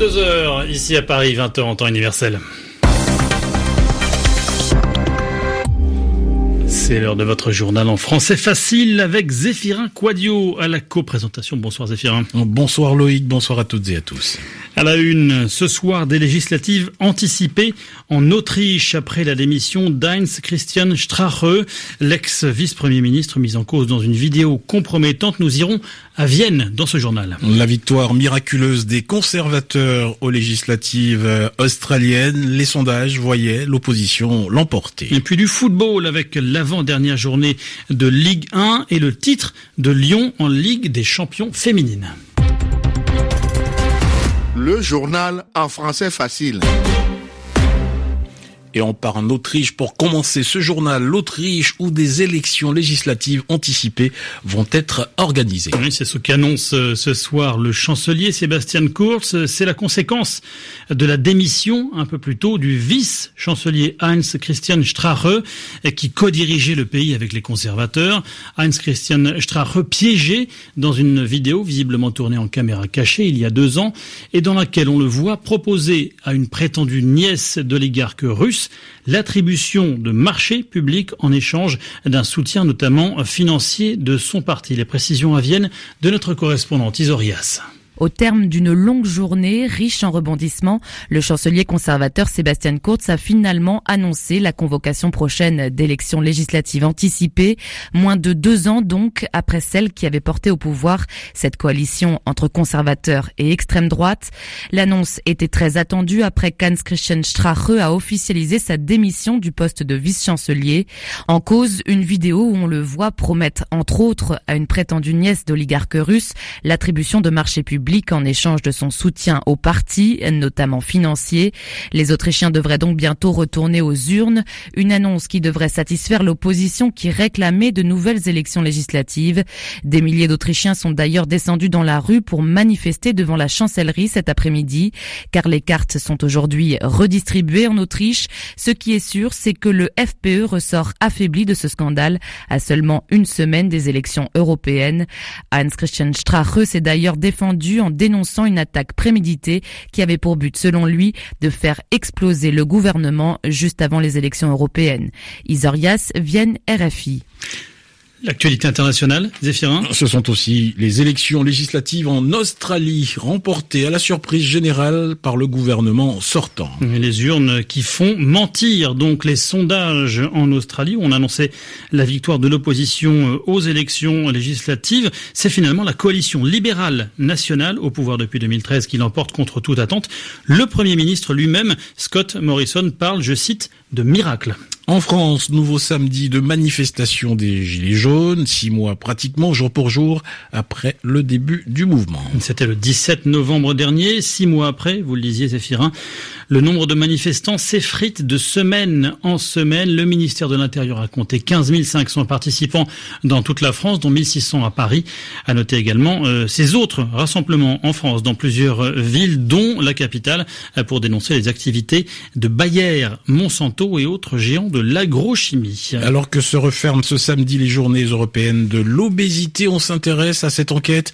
22h ici à Paris, 20h en temps universel. C'est l'heure de votre journal en français facile avec Zéphirin Quadio à la co-présentation. Bonsoir Zéphirin. Bonsoir Loïc, bonsoir à toutes et à tous. À la une, ce soir, des législatives anticipées en Autriche après la démission d'Heinz Christian Strache, l'ex-vice-premier ministre mis en cause dans une vidéo compromettante. Nous irons à Vienne dans ce journal. La victoire miraculeuse des conservateurs aux législatives australiennes. Les sondages voyaient l'opposition l'emporter. Et puis du football avec l'avant-dernière journée de Ligue 1 et le titre de Lyon en Ligue des champions féminines le journal en français facile. Et on part en Autriche pour commencer ce journal. L'Autriche où des élections législatives anticipées vont être organisées. Oui, c'est ce qu'annonce euh, ce soir le chancelier Sébastien Kurz. C'est la conséquence de la démission un peu plus tôt du vice-chancelier Heinz Christian Strache qui co-dirigeait le pays avec les conservateurs. Heinz Christian Strache piégé dans une vidéo visiblement tournée en caméra cachée il y a deux ans et dans laquelle on le voit proposer à une prétendue nièce d'oligarque russe l'attribution de marchés publics en échange d'un soutien notamment financier de son parti. Les précisions à Vienne de notre correspondante Isorias. Au terme d'une longue journée riche en rebondissements, le chancelier conservateur Sébastien Kurz a finalement annoncé la convocation prochaine d'élections législatives anticipées, moins de deux ans donc après celle qui avait porté au pouvoir cette coalition entre conservateurs et extrême droite. L'annonce était très attendue après qu'Hans Christian Strache a officialisé sa démission du poste de vice-chancelier. En cause, une vidéo où on le voit promettre entre autres à une prétendue nièce d'oligarque russe l'attribution de marchés publics en échange de son soutien au parti, notamment financier. Les Autrichiens devraient donc bientôt retourner aux urnes, une annonce qui devrait satisfaire l'opposition qui réclamait de nouvelles élections législatives. Des milliers d'Autrichiens sont d'ailleurs descendus dans la rue pour manifester devant la chancellerie cet après-midi, car les cartes sont aujourd'hui redistribuées en Autriche. Ce qui est sûr, c'est que le FPE ressort affaibli de ce scandale à seulement une semaine des élections européennes. Hans Christian Strache s'est d'ailleurs défendu en dénonçant une attaque préméditée qui avait pour but, selon lui, de faire exploser le gouvernement juste avant les élections européennes. Isorias, Vienne, RFI. L'actualité internationale, Zéphirin Ce sont aussi les élections législatives en Australie, remportées à la surprise générale par le gouvernement sortant. les urnes qui font mentir, donc les sondages en Australie, où on annonçait la victoire de l'opposition aux élections législatives, c'est finalement la coalition libérale nationale au pouvoir depuis 2013 qui l'emporte contre toute attente. Le Premier ministre lui-même, Scott Morrison, parle, je cite, de miracle. En France, nouveau samedi de manifestation des Gilets jaunes, six mois pratiquement jour pour jour après le début du mouvement. C'était le 17 novembre dernier, six mois après, vous le disiez Zéphirin, le nombre de manifestants s'effrite de semaine en semaine. Le ministère de l'Intérieur a compté 15 500 participants dans toute la France, dont 1600 à Paris. À noter également euh, ces autres rassemblements en France dans plusieurs villes, dont la capitale, pour dénoncer les activités de Bayer, Monsanto et autres géants de l'agrochimie. Alors que se referment ce samedi les journées européennes de l'obésité, on s'intéresse à cette enquête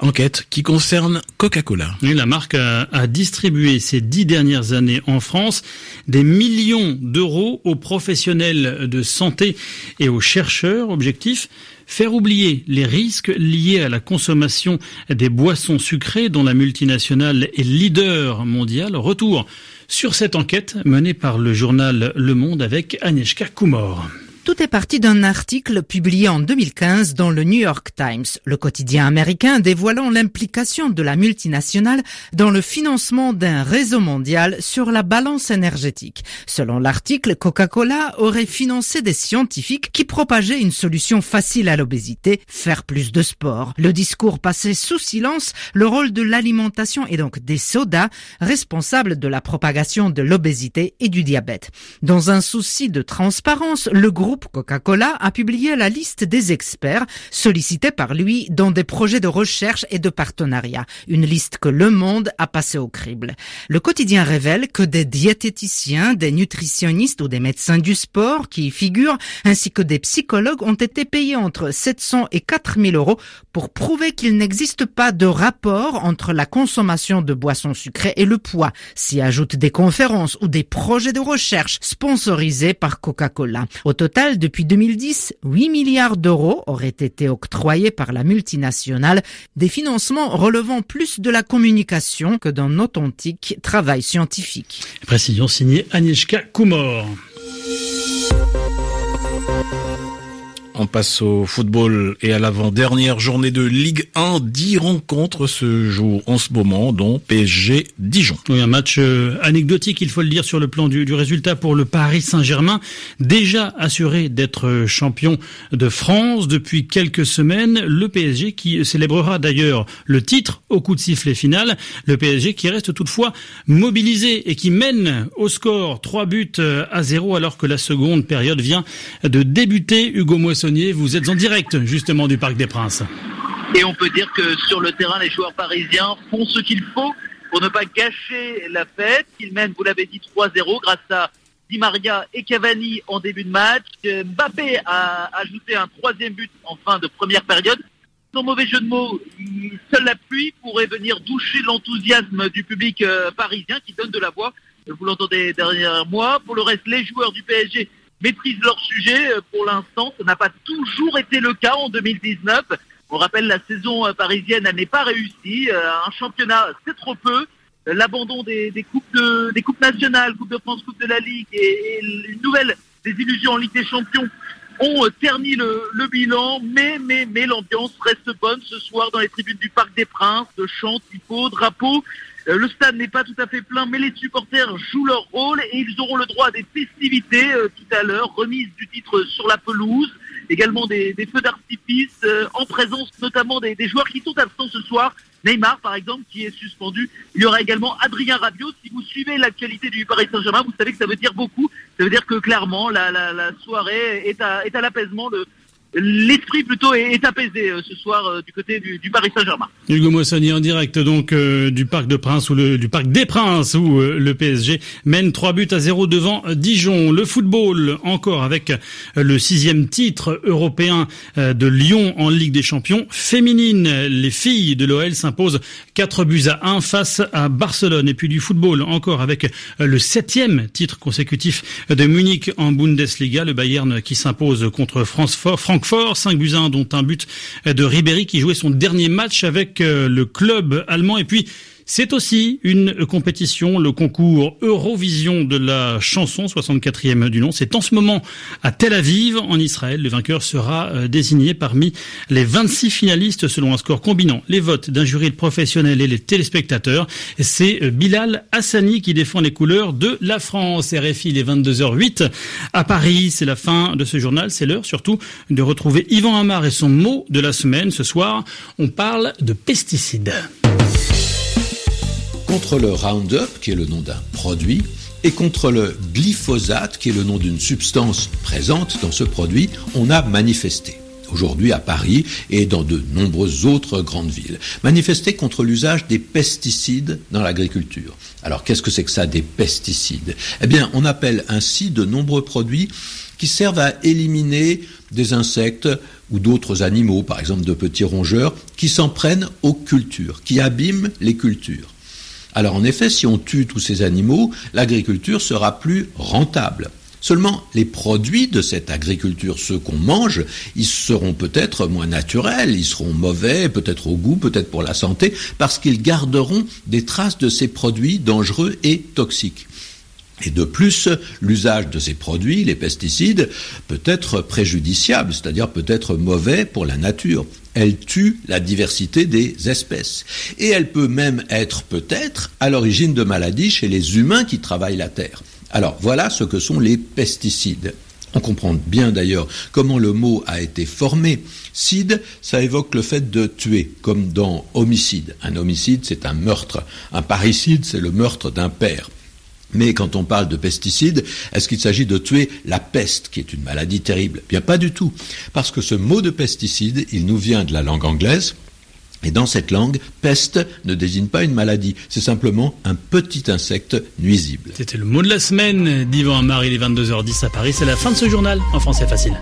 enquête qui concerne Coca-Cola. La marque a, a, distribué ces dix dernières années en France des millions d'euros aux professionnels de santé et aux chercheurs. Objectif faire oublier les risques liés à la consommation des boissons sucrées dont la multinationale est leader mondial. Retour sur cette enquête menée par le journal Le Monde avec Agnieszka Kumor. Tout est parti d'un article publié en 2015 dans le New York Times, le quotidien américain dévoilant l'implication de la multinationale dans le financement d'un réseau mondial sur la balance énergétique. Selon l'article, Coca-Cola aurait financé des scientifiques qui propageaient une solution facile à l'obésité, faire plus de sport. Le discours passait sous silence le rôle de l'alimentation et donc des sodas responsables de la propagation de l'obésité et du diabète. Dans un souci de transparence, le groupe Coca-Cola a publié la liste des experts sollicités par lui dans des projets de recherche et de partenariat. Une liste que Le Monde a passée au crible. Le quotidien révèle que des diététiciens, des nutritionnistes ou des médecins du sport qui y figurent, ainsi que des psychologues ont été payés entre 700 et 4000 euros pour prouver qu'il n'existe pas de rapport entre la consommation de boissons sucrées et le poids. S'y ajoutent des conférences ou des projets de recherche sponsorisés par Coca-Cola. Au total, depuis 2010, 8 milliards d'euros auraient été octroyés par la multinationale, des financements relevant plus de la communication que d'un authentique travail scientifique. Précision signée Agnieszka Kumor. On passe au football et à l'avant-dernière journée de Ligue 1. 10 rencontres se jouent en ce moment, dont PSG Dijon. Oui, un match euh, anecdotique, il faut le dire, sur le plan du, résultat pour le Paris Saint-Germain. Déjà assuré d'être champion de France depuis quelques semaines. Le PSG qui célébrera d'ailleurs le titre au coup de sifflet final. Le PSG qui reste toutefois mobilisé et qui mène au score 3 buts à 0 alors que la seconde période vient de débuter. Hugo Moisson vous êtes en direct justement du Parc des Princes. Et on peut dire que sur le terrain, les joueurs parisiens font ce qu'il faut pour ne pas gâcher la fête. Ils mènent, vous l'avez dit, 3-0 grâce à Di Maria et Cavani en début de match. Mbappé a ajouté un troisième but en fin de première période. Sans mauvais jeu de mots, seule la pluie pourrait venir doucher l'enthousiasme du public euh, parisien qui donne de la voix. Vous l'entendez derrière moi. Pour le reste, les joueurs du PSG maîtrisent leur sujet. Euh, pour l'instant, ça n'a pas toujours été le cas en 2019. On rappelle la saison euh, parisienne, n'est pas réussie. Euh, un championnat, c'est trop peu. L'abandon des, coupes nationales, Coupe de France, Coupe de la Ligue et, une nouvelle illusions en Ligue des Champions ont terni le, bilan, mais, mais, l'ambiance reste bonne ce soir dans les tribunes du Parc des Princes, de chants, typos, drapeaux. Euh, le stade n'est pas tout à fait plein, mais les supporters jouent leur rôle et ils auront le droit à des festivités euh, tout à l'heure, remise du titre sur la pelouse, également des, feux d'artifice, euh, en présence notamment des, joueurs qui sont absents ce soir. Neymar, par exemple, qui est suspendu. Il y aura également Adrien Rabiot. Si vous suivez l'actualité du Paris Saint-Germain, vous savez que ça veut dire beaucoup. Ça veut dire que clairement, la, soirée est à, l'apaisement. L'esprit plutôt est, apaisé euh, ce soir euh, du côté du, Paris Saint-Germain. Hugo Moissonnier en direct donc euh, du Parc des Princes où le PSG mène 3 buts à 0 devant Dijon. Le football encore avec le sixième titre européen de Lyon en Ligue des Champions féminine. Les filles de l'OL s'imposent 4 buts à 1 face à Barcelone. Et puis du football encore avec le septième titre consécutif de Munich en Bundesliga. Le Bayern qui s'impose contre Francfort. Francfort, 5 buts à 1, dont un but de Ribéry qui jouait son dernier match avec euh, le club allemand. Et puis, c'est aussi une compétition, le concours Eurovision de la chanson, 64e du nom. C'est en ce moment à Tel Aviv, en Israël. Le vainqueur sera euh, désigné parmi les 26 finalistes selon un score combinant les votes d'un jury de professionnels et les téléspectateurs. C'est euh, Bilal Hassani qui défend les couleurs de la France. RFI, les 22h08 à Paris. C'est la fin de ce journal. C'est l'heure surtout de retrouver Yvan Amar et son mot de la semaine. Ce soir, on parle de pesticides contre le Roundup, qui est le nom d'un produit, et contre le glyphosate, qui est le nom d'une substance présente dans ce produit, on a manifesté. Aujourd'hui à Paris et dans de nombreuses autres grandes villes. Manifester contre l'usage des pesticides dans l'agriculture. Alors qu'est-ce que c'est que ça des pesticides? Eh bien, on appelle ainsi de nombreux produits qui servent à éliminer des insectes ou d'autres animaux, par exemple de petits rongeurs, qui s'en prennent aux cultures, qui abîment les cultures. Alors en effet, si on tue tous ces animaux, l'agriculture sera plus rentable. Seulement, les produits de cette agriculture, ceux qu'on mange, ils seront peut-être moins naturels, ils seront mauvais, peut-être au goût, peut-être pour la santé, parce qu'ils garderont des traces de ces produits dangereux et toxiques. Et de plus, l'usage de ces produits, les pesticides, peut être préjudiciable, c'est-à-dire peut être mauvais pour la nature. Elle tue la diversité des espèces. Et elle peut même être peut-être à l'origine de maladies chez les humains qui travaillent la terre. Alors voilà ce que sont les pesticides. On comprend bien d'ailleurs comment le mot a été formé. Cide, ça évoque le fait de tuer, comme dans homicide. Un homicide, c'est un meurtre. Un parricide, c'est le meurtre d'un père. Mais quand on parle de pesticides, est-ce qu'il s'agit de tuer la peste, qui est une maladie terrible? Bien pas du tout. Parce que ce mot de pesticide, il nous vient de la langue anglaise, et dans cette langue, peste ne désigne pas une maladie, c'est simplement un petit insecte nuisible. C'était le mot de la semaine d'Yvan Amar, il est 22h10 à Paris, c'est la fin de ce journal en français facile.